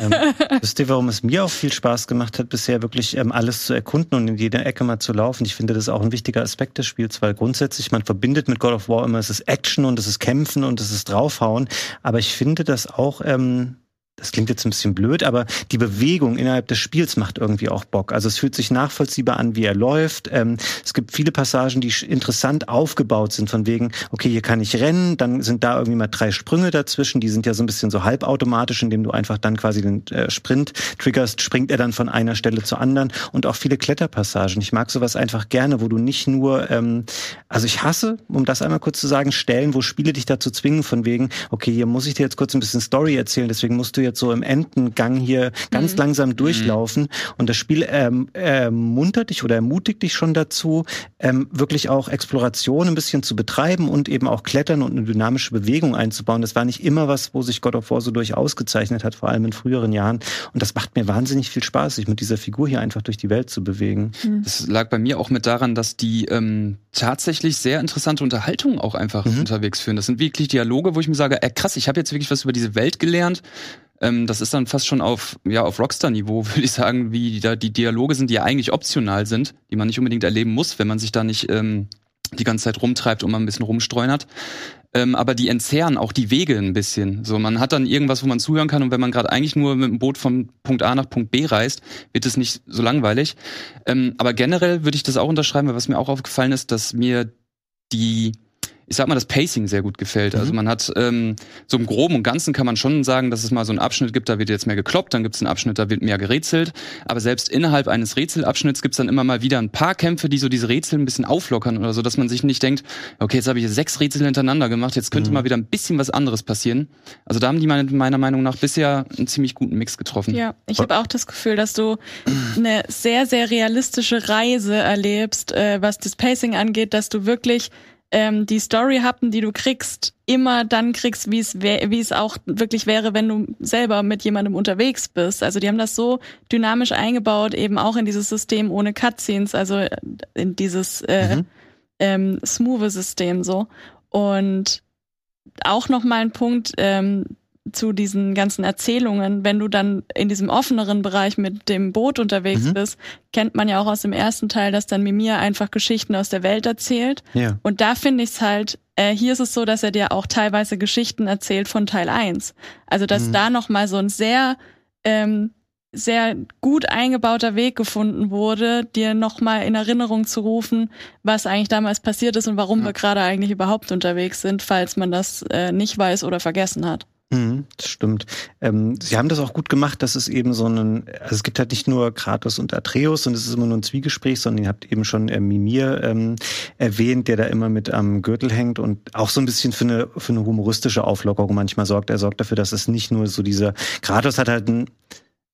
ähm, wisst ihr, warum es mir auch viel Spaß gemacht hat, bisher wirklich ähm, alles zu erkunden und in jede Ecke mal zu laufen? Ich finde, das ist auch ein wichtiger Aspekt des Spiels, weil grundsätzlich man verbindet mit God of War immer, es ist Action und es ist Kämpfen und es ist Draufhauen. Aber ich finde das auch ähm, das klingt jetzt ein bisschen blöd, aber die Bewegung innerhalb des Spiels macht irgendwie auch Bock. Also es fühlt sich nachvollziehbar an, wie er läuft. Ähm, es gibt viele Passagen, die interessant aufgebaut sind, von wegen, okay, hier kann ich rennen, dann sind da irgendwie mal drei Sprünge dazwischen, die sind ja so ein bisschen so halbautomatisch, indem du einfach dann quasi den äh, Sprint triggerst, springt er dann von einer Stelle zur anderen und auch viele Kletterpassagen. Ich mag sowas einfach gerne, wo du nicht nur, ähm, also ich hasse, um das einmal kurz zu sagen, Stellen, wo Spiele dich dazu zwingen, von wegen, okay, hier muss ich dir jetzt kurz ein bisschen Story erzählen, deswegen musst du jetzt so im Endengang hier ganz mhm. langsam mhm. durchlaufen. Mhm. Und das Spiel ähm, ermuntert dich oder ermutigt dich schon dazu, ähm, wirklich auch Exploration ein bisschen zu betreiben und eben auch Klettern und eine dynamische Bewegung einzubauen. Das war nicht immer was, wo sich God of War so durch ausgezeichnet hat, vor allem in früheren Jahren. Und das macht mir wahnsinnig viel Spaß, sich mit dieser Figur hier einfach durch die Welt zu bewegen. Mhm. Das lag bei mir auch mit daran, dass die ähm, tatsächlich sehr interessante Unterhaltungen auch einfach mhm. unterwegs führen. Das sind wirklich Dialoge, wo ich mir sage, äh, krass, ich habe jetzt wirklich was über diese Welt gelernt ähm, das ist dann fast schon auf, ja, auf Rockstar-Niveau, würde ich sagen, wie da die Dialoge sind, die ja eigentlich optional sind, die man nicht unbedingt erleben muss, wenn man sich da nicht ähm, die ganze Zeit rumtreibt und man ein bisschen rumstreunert. Ähm, aber die entzerren auch die Wege ein bisschen. So, man hat dann irgendwas, wo man zuhören kann und wenn man gerade eigentlich nur mit dem Boot von Punkt A nach Punkt B reist, wird es nicht so langweilig. Ähm, aber generell würde ich das auch unterschreiben, weil was mir auch aufgefallen ist, dass mir die ich sag mal, das Pacing sehr gut gefällt. Also mhm. Also man hat ähm, so im Groben und Ganzen kann man schon sagen, dass es mal so einen Abschnitt gibt, da wird jetzt mehr gekloppt, dann gibt es einen Abschnitt, da wird mehr gerätselt. Aber selbst innerhalb eines Rätselabschnitts gibt es dann immer mal wieder ein paar Kämpfe, die so diese Rätsel ein bisschen auflockern oder so, dass man sich nicht denkt, okay, jetzt habe ich sechs Rätsel hintereinander gemacht, jetzt könnte mhm. mal wieder ein bisschen was anderes passieren. Also da haben die meiner Meinung nach bisher einen ziemlich guten Mix getroffen. Ja, ich habe auch das Gefühl, dass du eine sehr, sehr realistische Reise erlebst, äh, was das Pacing angeht, dass du wirklich ähm, die Story-Happen, die du kriegst, immer dann kriegst, wie es wie es auch wirklich wäre, wenn du selber mit jemandem unterwegs bist. Also die haben das so dynamisch eingebaut, eben auch in dieses System ohne Cutscenes, also in dieses äh, mhm. ähm, smooth System so. Und auch noch mal ein Punkt, ähm, zu diesen ganzen Erzählungen, wenn du dann in diesem offeneren Bereich mit dem Boot unterwegs mhm. bist, kennt man ja auch aus dem ersten Teil, dass dann Mimir einfach Geschichten aus der Welt erzählt. Ja. Und da finde ich es halt, äh, hier ist es so, dass er dir auch teilweise Geschichten erzählt von Teil 1. Also dass mhm. da nochmal so ein sehr, ähm, sehr gut eingebauter Weg gefunden wurde, dir nochmal in Erinnerung zu rufen, was eigentlich damals passiert ist und warum ja. wir gerade eigentlich überhaupt unterwegs sind, falls man das äh, nicht weiß oder vergessen hat. Mhm, das stimmt. Ähm, Sie haben das auch gut gemacht, dass es eben so einen, also es gibt halt nicht nur Kratos und Atreus und es ist immer nur ein Zwiegespräch, sondern ihr habt eben schon äh, Mimir ähm, erwähnt, der da immer mit am Gürtel hängt und auch so ein bisschen für eine, für eine humoristische Auflockerung manchmal sorgt. Er sorgt dafür, dass es nicht nur so dieser, Kratos hat halt ein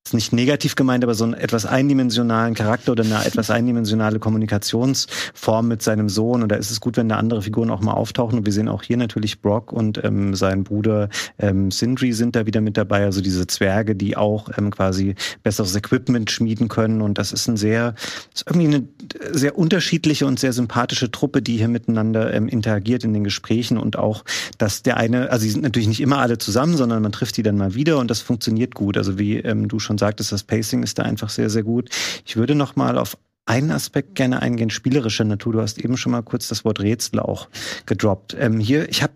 ist nicht negativ gemeint, aber so einen etwas eindimensionalen Charakter oder eine etwas eindimensionale Kommunikationsform mit seinem Sohn. Und da ist es gut, wenn da andere Figuren auch mal auftauchen. Und wir sehen auch hier natürlich Brock und ähm, sein Bruder ähm, Sindri sind da wieder mit dabei. Also diese Zwerge, die auch ähm, quasi besseres Equipment schmieden können. Und das ist ein sehr, ist irgendwie eine sehr unterschiedliche und sehr sympathische Truppe, die hier miteinander ähm, interagiert in den Gesprächen und auch, dass der eine, also sie sind natürlich nicht immer alle zusammen, sondern man trifft die dann mal wieder und das funktioniert gut. Also wie ähm, du schon sagtest, das Pacing ist da einfach sehr, sehr gut. Ich würde noch mal auf einen Aspekt gerne eingehen, spielerischer Natur. Du hast eben schon mal kurz das Wort Rätsel auch gedroppt. Ähm, hier, ich habe,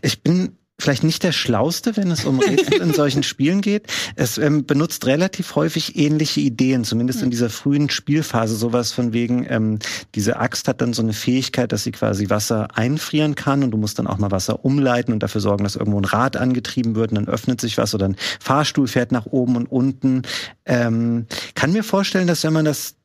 ich bin vielleicht nicht der schlauste, wenn es um Rätsel in solchen Spielen geht. Es ähm, benutzt relativ häufig ähnliche Ideen, zumindest in hm. dieser frühen Spielphase. Sowas von wegen, ähm, diese Axt hat dann so eine Fähigkeit, dass sie quasi Wasser einfrieren kann und du musst dann auch mal Wasser umleiten und dafür sorgen, dass irgendwo ein Rad angetrieben wird und dann öffnet sich was oder ein Fahrstuhl fährt nach oben und unten. Ähm, kann mir vorstellen, dass wenn man das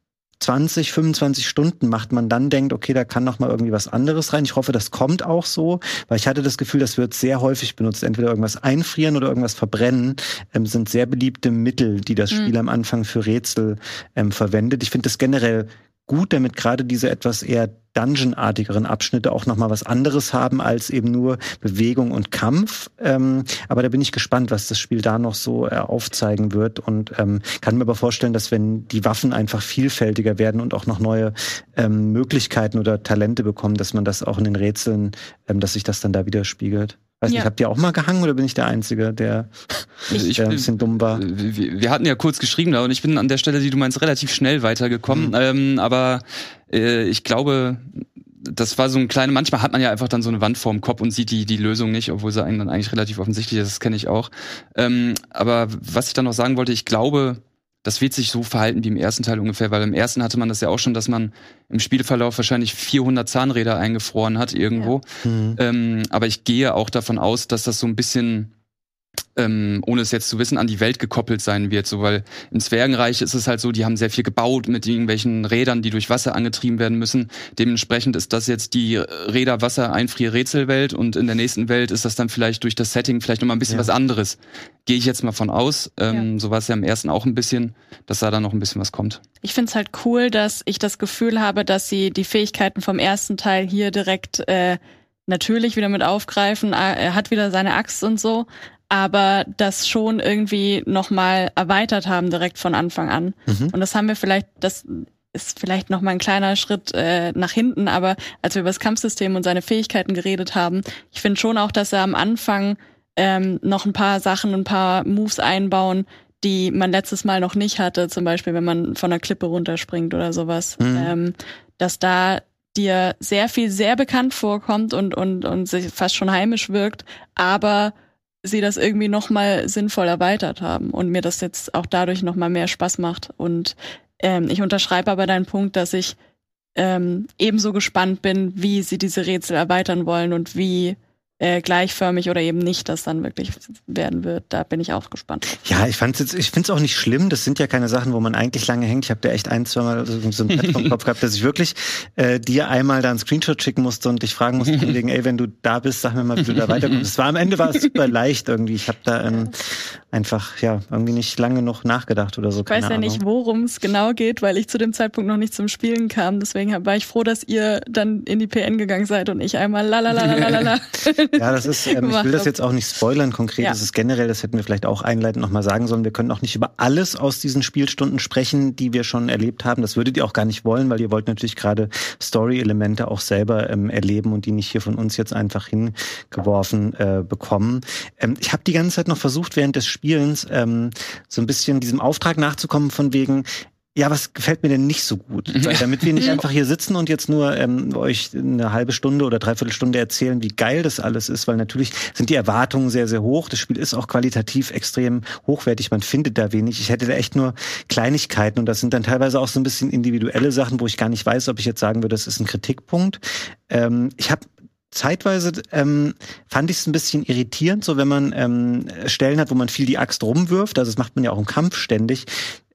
20, 25 Stunden macht, man dann denkt, okay, da kann noch mal irgendwie was anderes rein. Ich hoffe, das kommt auch so, weil ich hatte das Gefühl, das wird sehr häufig benutzt. Entweder irgendwas einfrieren oder irgendwas verbrennen, ähm, sind sehr beliebte Mittel, die das mhm. Spiel mhm. am Anfang für Rätsel ähm, verwendet. Ich finde das generell gut, damit gerade diese etwas eher Dungeon-artigeren Abschnitte auch nochmal was anderes haben als eben nur Bewegung und Kampf. Ähm, aber da bin ich gespannt, was das Spiel da noch so äh, aufzeigen wird und ähm, kann mir aber vorstellen, dass wenn die Waffen einfach vielfältiger werden und auch noch neue ähm, Möglichkeiten oder Talente bekommen, dass man das auch in den Rätseln, ähm, dass sich das dann da widerspiegelt. Weiß ja. nicht, habt ihr auch mal gehangen oder bin ich der Einzige, der, ich, der ein bisschen dumm war? Wir, wir, hatten ja kurz geschrieben da und ich bin an der Stelle, die du meinst, relativ schnell weitergekommen. Mhm. Ähm, aber äh, ich glaube, das war so ein kleiner, manchmal hat man ja einfach dann so eine Wand vorm Kopf und sieht die, die Lösung nicht, obwohl sie einem dann eigentlich relativ offensichtlich ist, das kenne ich auch. Ähm, aber was ich dann noch sagen wollte, ich glaube, das wird sich so verhalten wie im ersten Teil ungefähr, weil im ersten hatte man das ja auch schon, dass man im Spielverlauf wahrscheinlich 400 Zahnräder eingefroren hat irgendwo. Ja. Mhm. Ähm, aber ich gehe auch davon aus, dass das so ein bisschen ähm, ohne es jetzt zu wissen, an die Welt gekoppelt sein wird. So, weil im Zwergenreich ist es halt so, die haben sehr viel gebaut mit irgendwelchen Rädern, die durch Wasser angetrieben werden müssen. Dementsprechend ist das jetzt die Räder Wasser einfrier Rätselwelt und in der nächsten Welt ist das dann vielleicht durch das Setting vielleicht nochmal ein bisschen ja. was anderes. Gehe ich jetzt mal von aus. Ähm, ja. So war es ja im ersten auch ein bisschen, dass da dann noch ein bisschen was kommt. Ich finde es halt cool, dass ich das Gefühl habe, dass sie die Fähigkeiten vom ersten Teil hier direkt äh, natürlich wieder mit aufgreifen. Er hat wieder seine Axt und so, aber das schon irgendwie nochmal erweitert haben direkt von Anfang an. Mhm. Und das haben wir vielleicht, das ist vielleicht nochmal ein kleiner Schritt äh, nach hinten, aber als wir über das Kampfsystem und seine Fähigkeiten geredet haben, ich finde schon auch, dass er am Anfang ähm, noch ein paar Sachen, ein paar Moves einbauen, die man letztes Mal noch nicht hatte, zum Beispiel wenn man von einer Klippe runterspringt oder sowas, mhm. ähm, dass da dir sehr viel sehr bekannt vorkommt und, und, und sich fast schon heimisch wirkt, aber sie das irgendwie nochmal sinnvoll erweitert haben und mir das jetzt auch dadurch nochmal mehr Spaß macht. Und ähm, ich unterschreibe aber deinen Punkt, dass ich ähm, ebenso gespannt bin, wie sie diese Rätsel erweitern wollen und wie äh, gleichförmig oder eben nicht das dann wirklich werden wird. Da bin ich auch gespannt. Ja, ich fand's jetzt, ich finde es auch nicht schlimm. Das sind ja keine Sachen, wo man eigentlich lange hängt. Ich habe da echt ein, zwei Mal so ein Brett vom Kopf gehabt, dass ich wirklich äh, dir einmal da einen Screenshot schicken musste und dich fragen musste, wegen, ey, wenn du da bist, sag mir mal, wie du da weiterkommst. Es war am Ende war es super leicht irgendwie. Ich habe da ähm, einfach ja irgendwie nicht lange noch nachgedacht oder so. Ich weiß ja Ahnung. nicht, worum es genau geht, weil ich zu dem Zeitpunkt noch nicht zum Spielen kam. Deswegen war ich froh, dass ihr dann in die PN gegangen seid und ich einmal la la la la la la. Ja, das ist, ähm, ich will das jetzt auch nicht spoilern. Konkret ja. ist es generell, das hätten wir vielleicht auch einleitend nochmal sagen sollen. Wir können auch nicht über alles aus diesen Spielstunden sprechen, die wir schon erlebt haben. Das würdet ihr auch gar nicht wollen, weil ihr wollt natürlich gerade Story-Elemente auch selber ähm, erleben und die nicht hier von uns jetzt einfach hingeworfen äh, bekommen. Ähm, ich habe die ganze Zeit noch versucht, während des Spielens ähm, so ein bisschen diesem Auftrag nachzukommen von wegen, ja, was gefällt mir denn nicht so gut? Weil, damit wir nicht einfach hier sitzen und jetzt nur ähm, euch eine halbe Stunde oder dreiviertel Stunde erzählen, wie geil das alles ist, weil natürlich sind die Erwartungen sehr, sehr hoch. Das Spiel ist auch qualitativ extrem hochwertig. Man findet da wenig. Ich hätte da echt nur Kleinigkeiten und das sind dann teilweise auch so ein bisschen individuelle Sachen, wo ich gar nicht weiß, ob ich jetzt sagen würde, das ist ein Kritikpunkt. Ähm, ich habe zeitweise ähm, fand ich es ein bisschen irritierend, so wenn man ähm, Stellen hat, wo man viel die Axt rumwirft, also das macht man ja auch im Kampf ständig,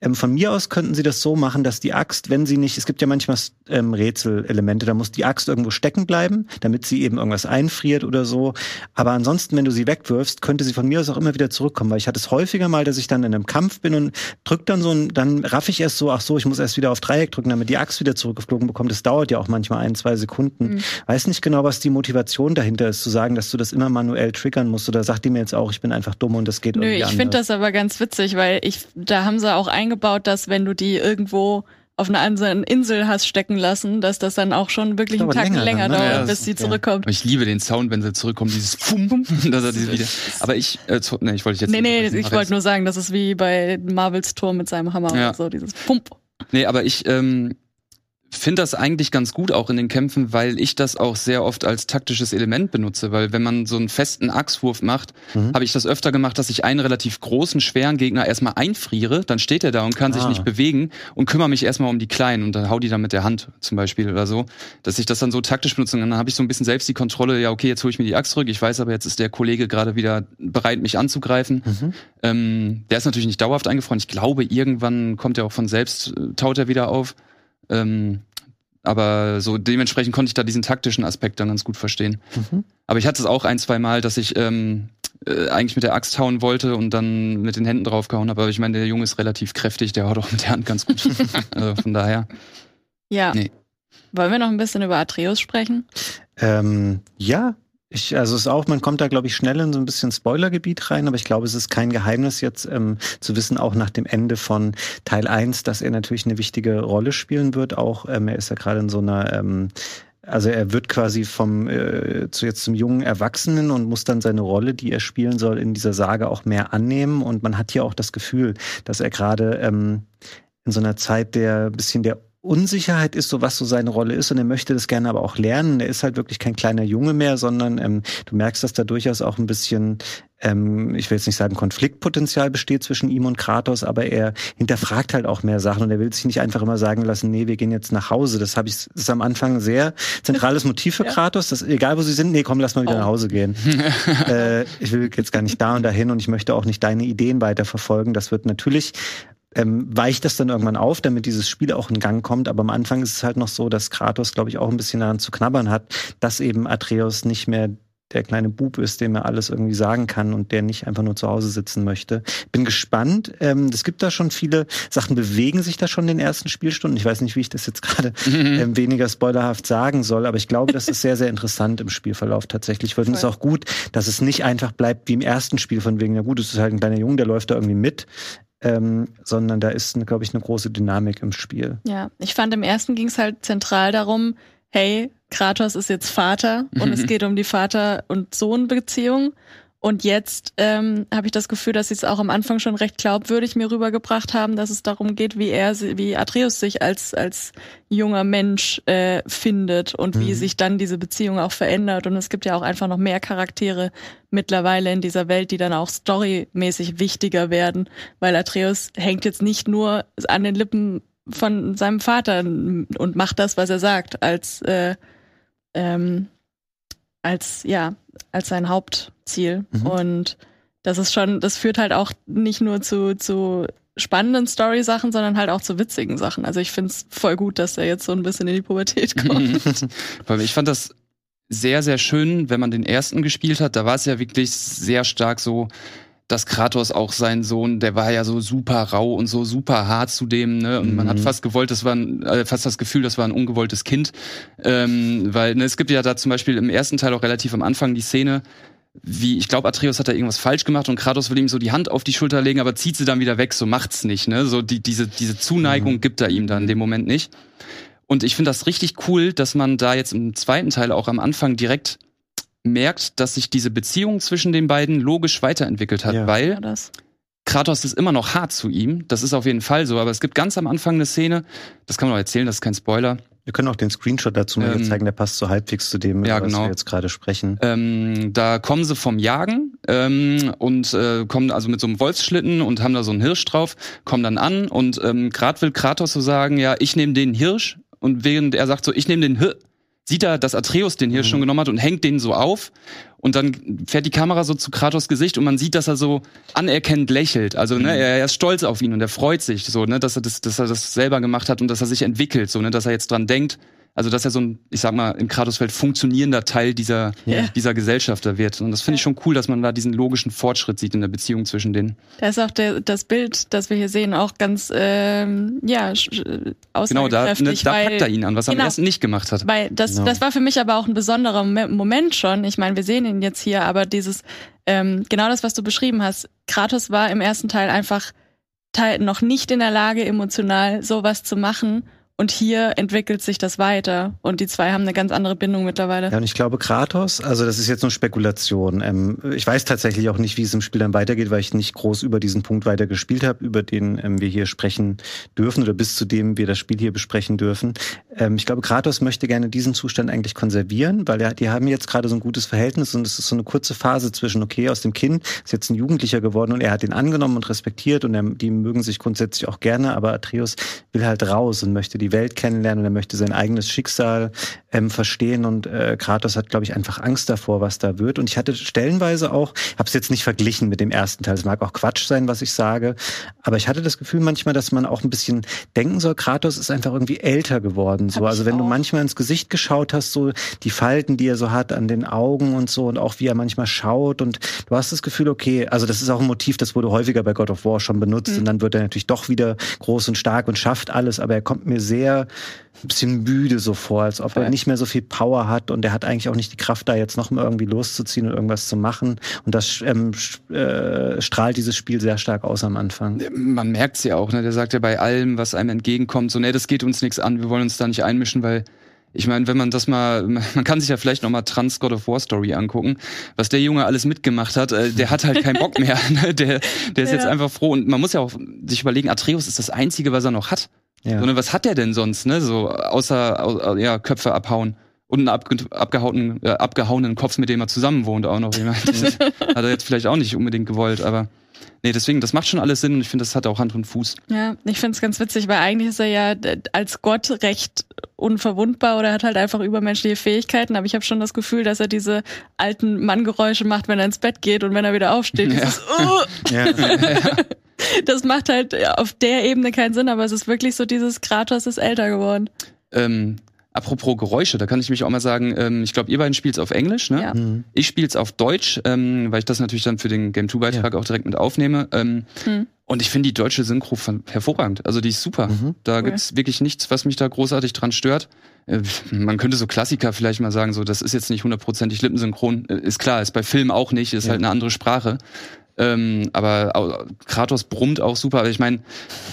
ähm, von mir aus könnten sie das so machen, dass die Axt, wenn sie nicht, es gibt ja manchmal ähm, Rätselelemente, da muss die Axt irgendwo stecken bleiben, damit sie eben irgendwas einfriert oder so. Aber ansonsten, wenn du sie wegwirfst, könnte sie von mir aus auch immer wieder zurückkommen, weil ich hatte es häufiger mal, dass ich dann in einem Kampf bin und drück dann so ein, dann raff ich erst so, ach so, ich muss erst wieder auf Dreieck drücken, damit die Axt wieder zurückgeflogen bekommt. Das dauert ja auch manchmal ein, zwei Sekunden. Mhm. Weiß nicht genau, was die Motivation dahinter ist, zu sagen, dass du das immer manuell triggern musst. Oder sagt die mir jetzt auch, ich bin einfach dumm und das geht Nö, irgendwie ich finde das aber ganz witzig, weil ich, da haben sie auch ein eingebaut, dass wenn du die irgendwo auf einer anderen Insel hast stecken lassen, dass das dann auch schon wirklich einen Tag länger, länger ne? dauert, ja, bis sie ja. zurückkommt. Ich liebe den Sound, wenn sie zurückkommt, dieses Fum, Fum, dass er diese wieder. Aber ich, äh, ne, ich wollte jetzt. Nee, nee, ich wollte nur sagen, das ist wie bei Marvels Turm mit seinem Hammer ja. oder so, dieses Pump. Nee, aber ich ähm, finde das eigentlich ganz gut auch in den Kämpfen, weil ich das auch sehr oft als taktisches Element benutze. Weil wenn man so einen festen Achswurf macht, mhm. habe ich das öfter gemacht, dass ich einen relativ großen, schweren Gegner erstmal einfriere, dann steht er da und kann ah. sich nicht bewegen und kümmere mich erstmal um die Kleinen und dann hau die dann mit der Hand zum Beispiel oder so. Dass ich das dann so taktisch benutze und dann habe ich so ein bisschen selbst die Kontrolle, ja, okay, jetzt hole ich mir die Axt zurück, ich weiß aber, jetzt ist der Kollege gerade wieder bereit, mich anzugreifen. Mhm. Ähm, der ist natürlich nicht dauerhaft eingefroren. Ich glaube, irgendwann kommt er auch von selbst, äh, taut er wieder auf. Ähm, aber so dementsprechend konnte ich da diesen taktischen Aspekt dann ganz gut verstehen. Mhm. Aber ich hatte es auch ein, zwei Mal, dass ich ähm, äh, eigentlich mit der Axt hauen wollte und dann mit den Händen draufgehauen habe. Aber ich meine, der Junge ist relativ kräftig, der haut auch mit der Hand ganz gut. also von daher. Ja. Nee. Wollen wir noch ein bisschen über Atreus sprechen? Ähm, ja, ich, also es ist auch, man kommt da, glaube ich, schnell in so ein bisschen Spoilergebiet rein, aber ich glaube, es ist kein Geheimnis jetzt ähm, zu wissen, auch nach dem Ende von Teil 1, dass er natürlich eine wichtige Rolle spielen wird. Auch ähm, er ist ja gerade in so einer ähm, also er wird quasi vom äh, zu jetzt zum jungen Erwachsenen und muss dann seine Rolle, die er spielen soll, in dieser Sage auch mehr annehmen. Und man hat hier auch das Gefühl, dass er gerade ähm, in so einer Zeit der bisschen der Unsicherheit ist, so was so seine Rolle ist und er möchte das gerne aber auch lernen. Er ist halt wirklich kein kleiner Junge mehr, sondern ähm, du merkst, dass da durchaus auch ein bisschen, ähm, ich will jetzt nicht sagen Konfliktpotenzial besteht zwischen ihm und Kratos, aber er hinterfragt halt auch mehr Sachen und er will sich nicht einfach immer sagen lassen, nee, wir gehen jetzt nach Hause. Das habe ich, das ist am Anfang ein sehr zentrales Motiv für ja. Kratos, dass egal wo sie sind, nee, komm, lass mal wieder oh. nach Hause gehen. äh, ich will jetzt gar nicht da und dahin und ich möchte auch nicht deine Ideen weiterverfolgen. Das wird natürlich ähm, weicht das dann irgendwann auf, damit dieses Spiel auch in Gang kommt. Aber am Anfang ist es halt noch so, dass Kratos, glaube ich, auch ein bisschen daran zu knabbern hat, dass eben Atreus nicht mehr der kleine Bub ist, dem er alles irgendwie sagen kann und der nicht einfach nur zu Hause sitzen möchte. Bin gespannt. Ähm, es gibt da schon viele Sachen, bewegen sich da schon in den ersten Spielstunden. Ich weiß nicht, wie ich das jetzt gerade mhm. ähm, weniger spoilerhaft sagen soll, aber ich glaube, das ist sehr, sehr interessant im Spielverlauf tatsächlich. Es ist auch gut, dass es nicht einfach bleibt wie im ersten Spiel von wegen, na gut, es ist halt ein kleiner Junge, der läuft da irgendwie mit ähm, sondern da ist, glaube ich, eine große Dynamik im Spiel. Ja, ich fand im ersten ging es halt zentral darum, hey, Kratos ist jetzt Vater und es geht um die Vater- und Sohn-Beziehung. Und jetzt ähm, habe ich das Gefühl, dass sie es auch am Anfang schon recht glaubwürdig mir rübergebracht haben, dass es darum geht, wie er, wie Atreus sich als als junger Mensch äh, findet und mhm. wie sich dann diese Beziehung auch verändert. Und es gibt ja auch einfach noch mehr Charaktere mittlerweile in dieser Welt, die dann auch storymäßig wichtiger werden, weil Atreus hängt jetzt nicht nur an den Lippen von seinem Vater und macht das, was er sagt, als äh, ähm, als ja als sein Hauptziel. Mhm. Und das ist schon, das führt halt auch nicht nur zu, zu spannenden Story-Sachen, sondern halt auch zu witzigen Sachen. Also ich finde es voll gut, dass er jetzt so ein bisschen in die Pubertät kommt. ich fand das sehr, sehr schön, wenn man den ersten gespielt hat. Da war es ja wirklich sehr stark so, dass Kratos auch sein Sohn, der war ja so super rau und so super hart zu dem, ne? Und mhm. man hat mhm. fast gewollt, das war ein, äh, fast das Gefühl, das war ein ungewolltes Kind. Ähm, weil ne, es gibt ja da zum Beispiel im ersten Teil auch relativ am Anfang die Szene, wie, ich glaube, Atreus hat da irgendwas falsch gemacht und Kratos will ihm so die Hand auf die Schulter legen, aber zieht sie dann wieder weg, so macht's nicht, ne? So die, diese, diese Zuneigung mhm. gibt er ihm dann in dem Moment nicht. Und ich finde das richtig cool, dass man da jetzt im zweiten Teil auch am Anfang direkt merkt, dass sich diese Beziehung zwischen den beiden logisch weiterentwickelt hat, ja. weil Kratos ist immer noch hart zu ihm. Das ist auf jeden Fall so. Aber es gibt ganz am Anfang eine Szene, das kann man auch erzählen, das ist kein Spoiler. Wir können auch den Screenshot dazu mal ähm, zeigen, der passt so halbwegs zu dem, ja, genau. was wir jetzt gerade sprechen. Ähm, da kommen sie vom Jagen ähm, und äh, kommen also mit so einem Wolfsschlitten und haben da so einen Hirsch drauf, kommen dann an und ähm, grad will Kratos so sagen, ja, ich nehme den Hirsch und während er sagt so, ich nehme den Hirsch, sieht er, dass Atreus den hier mhm. schon genommen hat und hängt den so auf. Und dann fährt die Kamera so zu Kratos Gesicht und man sieht, dass er so anerkennend lächelt. Also, ne, mhm. er, er ist stolz auf ihn und er freut sich so, ne, dass er das, dass er das selber gemacht hat und dass er sich entwickelt, so, ne, dass er jetzt dran denkt, also dass er so ein, ich sag mal, im Kratosfeld funktionierender Teil dieser, yeah. dieser Gesellschaft da wird. Und das finde ich schon cool, dass man da diesen logischen Fortschritt sieht in der Beziehung zwischen denen. Da ist auch der, das Bild, das wir hier sehen, auch ganz ähm, ja Genau, da, ne, da weil, packt er ihn an, was er genau, am ersten nicht gemacht hat. Weil das, genau. das war für mich aber auch ein besonderer Moment schon. Ich meine, wir sehen ihn jetzt hier, aber dieses, ähm, genau das, was du beschrieben hast, Kratos war im ersten Teil einfach Teil noch nicht in der Lage, emotional sowas zu machen Und hier entwickelt sich das weiter und die zwei haben eine ganz andere Bindung mittlerweile. Ja, und ich glaube Kratos, also das ist jetzt nur Spekulation. Ähm, ich weiß tatsächlich auch nicht, wie es im Spiel dann weitergeht, weil ich nicht groß über diesen Punkt weiter gespielt habe, über den ähm, wir hier sprechen dürfen oder bis zu dem wir das Spiel hier besprechen dürfen. Ähm, ich glaube, Kratos möchte gerne diesen Zustand eigentlich konservieren, weil er, die haben jetzt gerade so ein gutes Verhältnis und es ist so eine kurze Phase zwischen, okay, aus dem Kind ist jetzt ein Jugendlicher geworden und er hat ihn angenommen und respektiert und er, die mögen sich grundsätzlich auch gerne, aber Atreus will halt raus und möchte die die Welt kennenlernen und er möchte sein eigenes Schicksal ähm, verstehen und äh, Kratos hat, glaube ich, einfach Angst davor, was da wird. Und ich hatte stellenweise auch, habe es jetzt nicht verglichen mit dem ersten Teil, es mag auch Quatsch sein, was ich sage, aber ich hatte das Gefühl manchmal, dass man auch ein bisschen denken soll, Kratos ist einfach irgendwie älter geworden. So. Also wenn auch. du manchmal ins Gesicht geschaut hast, so die Falten, die er so hat an den Augen und so und auch wie er manchmal schaut und du hast das Gefühl, okay, also das ist auch ein Motiv, das wurde häufiger bei God of War schon benutzt mhm. und dann wird er natürlich doch wieder groß und stark und schafft alles, aber er kommt mir sehr sehr ein bisschen müde so vor, als ob er nicht mehr so viel Power hat und er hat eigentlich auch nicht die Kraft, da jetzt noch mal irgendwie loszuziehen und irgendwas zu machen. Und das ähm, äh, strahlt dieses Spiel sehr stark aus am Anfang. Man merkt es ja auch, ne? Der sagt ja bei allem, was einem entgegenkommt, so, nee, das geht uns nichts an, wir wollen uns da nicht einmischen, weil ich meine, wenn man das mal, man kann sich ja vielleicht noch mal Trans God of War Story angucken, was der Junge alles mitgemacht hat, äh, der hat halt keinen Bock mehr. Ne? Der, der ist ja. jetzt einfach froh. Und man muss ja auch sich überlegen, Atreus ist das Einzige, was er noch hat. Ja. Sondern was hat der denn sonst, ne? So außer ja, Köpfe abhauen. Und einen abge abgehauenen, äh, abgehauenen Kopf, mit dem er zusammen wohnt, auch noch. Hat er jetzt vielleicht auch nicht unbedingt gewollt, aber nee, deswegen, das macht schon alles Sinn und ich finde, das hat auch Hand und Fuß. Ja, ich finde es ganz witzig, weil eigentlich ist er ja als Gott recht unverwundbar oder hat halt einfach übermenschliche Fähigkeiten, aber ich habe schon das Gefühl, dass er diese alten Manngeräusche macht, wenn er ins Bett geht und wenn er wieder aufsteht. Ja. Dieses, uh! ja. das macht halt auf der Ebene keinen Sinn, aber es ist wirklich so dieses Kratos ist älter geworden. Ähm, apropos Geräusche, da kann ich mich auch mal sagen, ähm, ich glaube, ihr beiden spielt es auf Englisch, ne? Ja. Mhm. Ich spiele es auf Deutsch, ähm, weil ich das natürlich dann für den Game 2 Beitrag ja. auch direkt mit aufnehme. Ähm, mhm. Und ich finde die deutsche Synchro hervorragend. Also die ist super. Mhm. Da cool. gibt's wirklich nichts, was mich da großartig dran stört. Äh, man könnte so Klassiker vielleicht mal sagen, so das ist jetzt nicht hundertprozentig lippensynchron. Äh, ist klar, ist bei Film auch nicht, ist ja. halt eine andere Sprache. Ähm, aber Kratos brummt auch super. Also ich meine,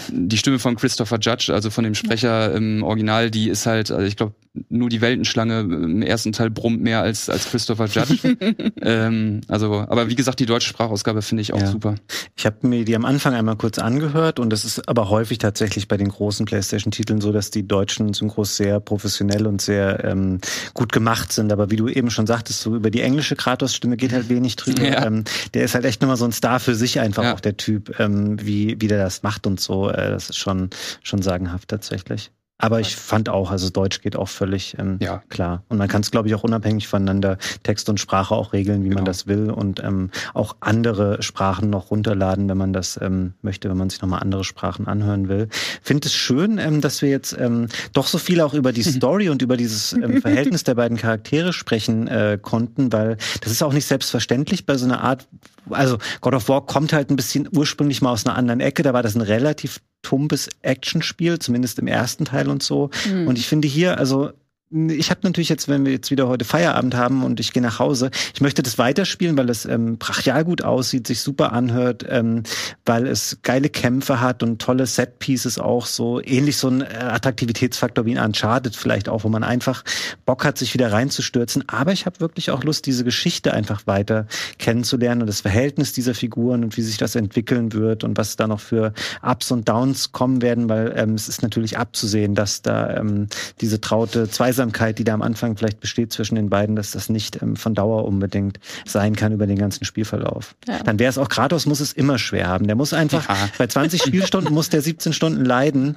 die Stimme von Christopher Judge, also von dem Sprecher im Original, die ist halt, also ich glaube, nur die Weltenschlange im ersten Teil brummt mehr als, als Christopher Judge. ähm, also, aber wie gesagt, die deutsche Sprachausgabe finde ich auch ja. super. Ich habe mir die am Anfang einmal kurz angehört und das ist aber häufig tatsächlich bei den großen PlayStation-Titeln so, dass die deutschen Synchros sehr professionell und sehr ähm, gut gemacht sind. Aber wie du eben schon sagtest, so über die englische Kratos-Stimme geht halt wenig drüber. Ja. Ähm, der ist halt echt nochmal so ein Star für sich einfach ja. auch der Typ, ähm, wie, wie der das macht und so. Äh, das ist schon, schon sagenhaft tatsächlich. Aber ich fand auch, also Deutsch geht auch völlig ähm, ja. klar. Und man kann es, glaube ich, auch unabhängig voneinander Text und Sprache auch regeln, wie genau. man das will. Und ähm, auch andere Sprachen noch runterladen, wenn man das ähm, möchte, wenn man sich nochmal andere Sprachen anhören will. Finde es schön, ähm, dass wir jetzt ähm, doch so viel auch über die Story und über dieses ähm, Verhältnis der beiden Charaktere sprechen äh, konnten, weil das ist auch nicht selbstverständlich bei so einer Art, also God of War kommt halt ein bisschen ursprünglich mal aus einer anderen Ecke, da war das ein relativ tumpes Actionspiel, zumindest im ersten Teil und so. Mhm. Und ich finde hier, also ich habe natürlich jetzt, wenn wir jetzt wieder heute Feierabend haben und ich gehe nach Hause, ich möchte das weiterspielen, weil es ähm, brachial gut aussieht, sich super anhört, ähm, weil es geile Kämpfe hat und tolle Set-Pieces auch so, ähnlich so ein äh, Attraktivitätsfaktor wie in Uncharted vielleicht auch, wo man einfach Bock hat, sich wieder reinzustürzen. Aber ich habe wirklich auch Lust, diese Geschichte einfach weiter kennenzulernen und das Verhältnis dieser Figuren und wie sich das entwickeln wird und was da noch für Ups und Downs kommen werden, weil ähm, es ist natürlich abzusehen, dass da ähm, diese traute Zweisam Gemeinsamkeit, die da am Anfang vielleicht besteht zwischen den beiden, dass das nicht ähm, von Dauer unbedingt sein kann über den ganzen Spielverlauf. Ja. Dann wäre es auch Kratos muss es immer schwer haben. Der muss einfach ja. bei 20 Spielstunden muss der 17 Stunden leiden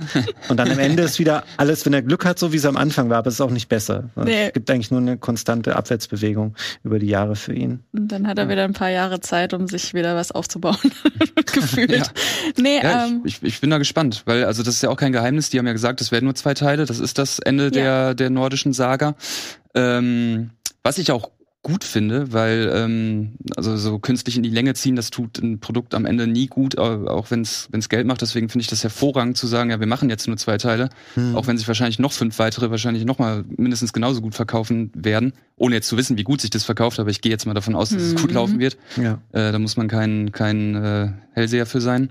und dann am Ende ist wieder alles, wenn er Glück hat, so wie es am Anfang war, aber es ist auch nicht besser. Nee. Es gibt eigentlich nur eine konstante Abwärtsbewegung über die Jahre für ihn. Und dann hat er wieder ein paar Jahre Zeit, um sich wieder was aufzubauen. Gefühlt. Ja. Nee, ja, ähm, ich, ich, bin da gespannt, weil also das ist ja auch kein Geheimnis. Die haben ja gesagt, es werden nur zwei Teile. Das ist das Ende der der nordischen nordischen Saga. Ähm, was ich auch gut finde, weil ähm, also so künstlich in die Länge ziehen, das tut ein Produkt am Ende nie gut, auch wenn es Geld macht. Deswegen finde ich das hervorragend zu sagen, ja, wir machen jetzt nur zwei Teile, hm. auch wenn sich wahrscheinlich noch fünf weitere wahrscheinlich noch mal mindestens genauso gut verkaufen werden, ohne jetzt zu wissen, wie gut sich das verkauft. Aber ich gehe jetzt mal davon aus, dass mhm. es gut mhm. laufen wird. Ja. Äh, da muss man kein kein äh, Hellseher für sein.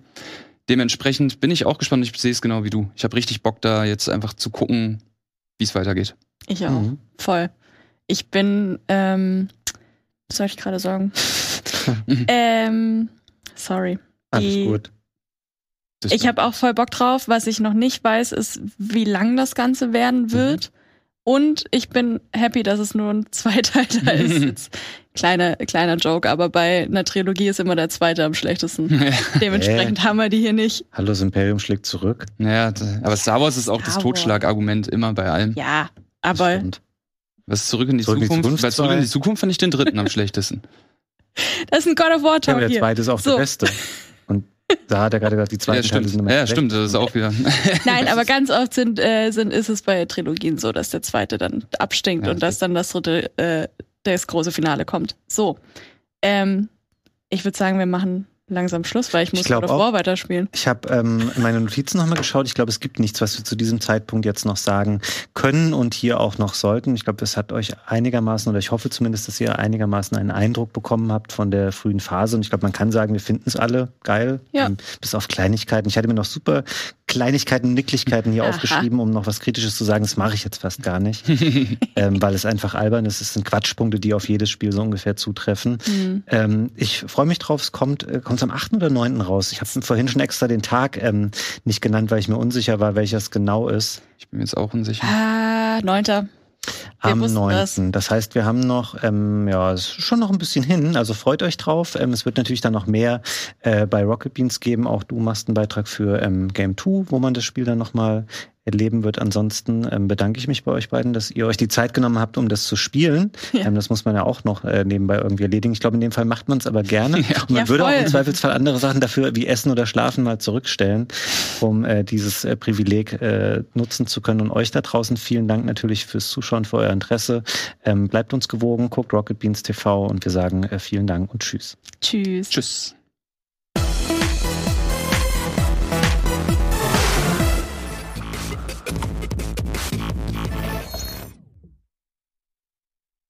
dementsprechend bin ich auch gespannt. Ich sehe es genau wie du. Ich habe richtig Bock, da jetzt einfach zu gucken, wie es weitergeht. Ich auch. Mhm. Voll. Ich bin, ähm, was soll ich gerade sagen? ähm, sorry. Alles Die, gut. Ich habe auch voll Bock drauf. Was ich noch nicht weiß, ist, wie lang das Ganze werden mhm. wird. Mhm. Und ich bin happy, dass es nur ein Zweiteiler ist. Jetzt, kleiner, kleiner Joke, aber bei einer Trilogie ist immer der zweite am schlechtesten. Dementsprechend äh. haben wir die hier nicht. Hallo, das Imperium schlägt zurück. Naja, aber Star Wars ist auch Star das Totschlagargument immer bei allem. Ja, aber. Was zurück in die zurück Zukunft? In die Zukunft, Weil zurück in die Zukunft fand ich den dritten am schlechtesten. Das ist ein God of War Talk ja, aber der zweite ist auch so. der beste. Und da hat er gerade gesagt, die zweiten ja, stimmt. Teile Ja, stimmt, das ist auch wieder. Nein, aber ganz oft sind, äh, sind, ist es bei Trilogien so, dass der zweite dann abstinkt ja, und dass dann das dritte, äh, das große Finale kommt. So. Ähm, ich würde sagen, wir machen langsam Schluss, weil ich muss ich God of War weiterspielen. Ich habe ähm, meine Notizen nochmal geschaut. Ich glaube, es gibt nichts, was wir zu diesem Zeitpunkt jetzt noch sagen können und hier auch noch sollten. Ich glaube, das hat euch einigermaßen, oder ich hoffe zumindest, dass ihr einigermaßen einen Eindruck bekommen habt von der frühen Phase. Und ich glaube, man kann sagen, wir finden es alle geil. Ja. Ähm, bis auf Kleinigkeiten. Ich hatte mir noch super Kleinigkeiten, Nicklichkeiten hier Aha. aufgeschrieben, um noch was Kritisches zu sagen. Das mache ich jetzt fast gar nicht, ähm, weil es einfach albern ist. Es sind Quatschpunkte, die auf jedes Spiel so ungefähr zutreffen. Mhm. Ähm, ich freue mich drauf. Es kommt, äh, kommt am 8. oder 9. raus. Ich habe vorhin schon extra den Tag ähm, nicht genannt, weil ich mir unsicher war, welches genau ist. Ich bin mir jetzt auch unsicher. Ah, 9 am 9. Das. das. heißt, wir haben noch, ähm, ja, es ist schon noch ein bisschen hin, also freut euch drauf. Ähm, es wird natürlich dann noch mehr äh, bei Rocket Beans geben. Auch du machst einen Beitrag für ähm, Game 2, wo man das Spiel dann nochmal erleben wird. Ansonsten ähm, bedanke ich mich bei euch beiden, dass ihr euch die Zeit genommen habt, um das zu spielen. Ja. Ähm, das muss man ja auch noch äh, nebenbei irgendwie erledigen. Ich glaube, in dem Fall macht man es aber gerne. Ja. Und man ja, würde auch im Zweifelsfall andere Sachen dafür wie Essen oder Schlafen mal zurückstellen, um äh, dieses äh, Privileg äh, nutzen zu können. Und euch da draußen vielen Dank natürlich fürs Zuschauen, für euer Interesse. Ähm, bleibt uns gewogen, guckt Rocket Beans TV und wir sagen äh, vielen Dank und tschüss. Tschüss. Tschüss.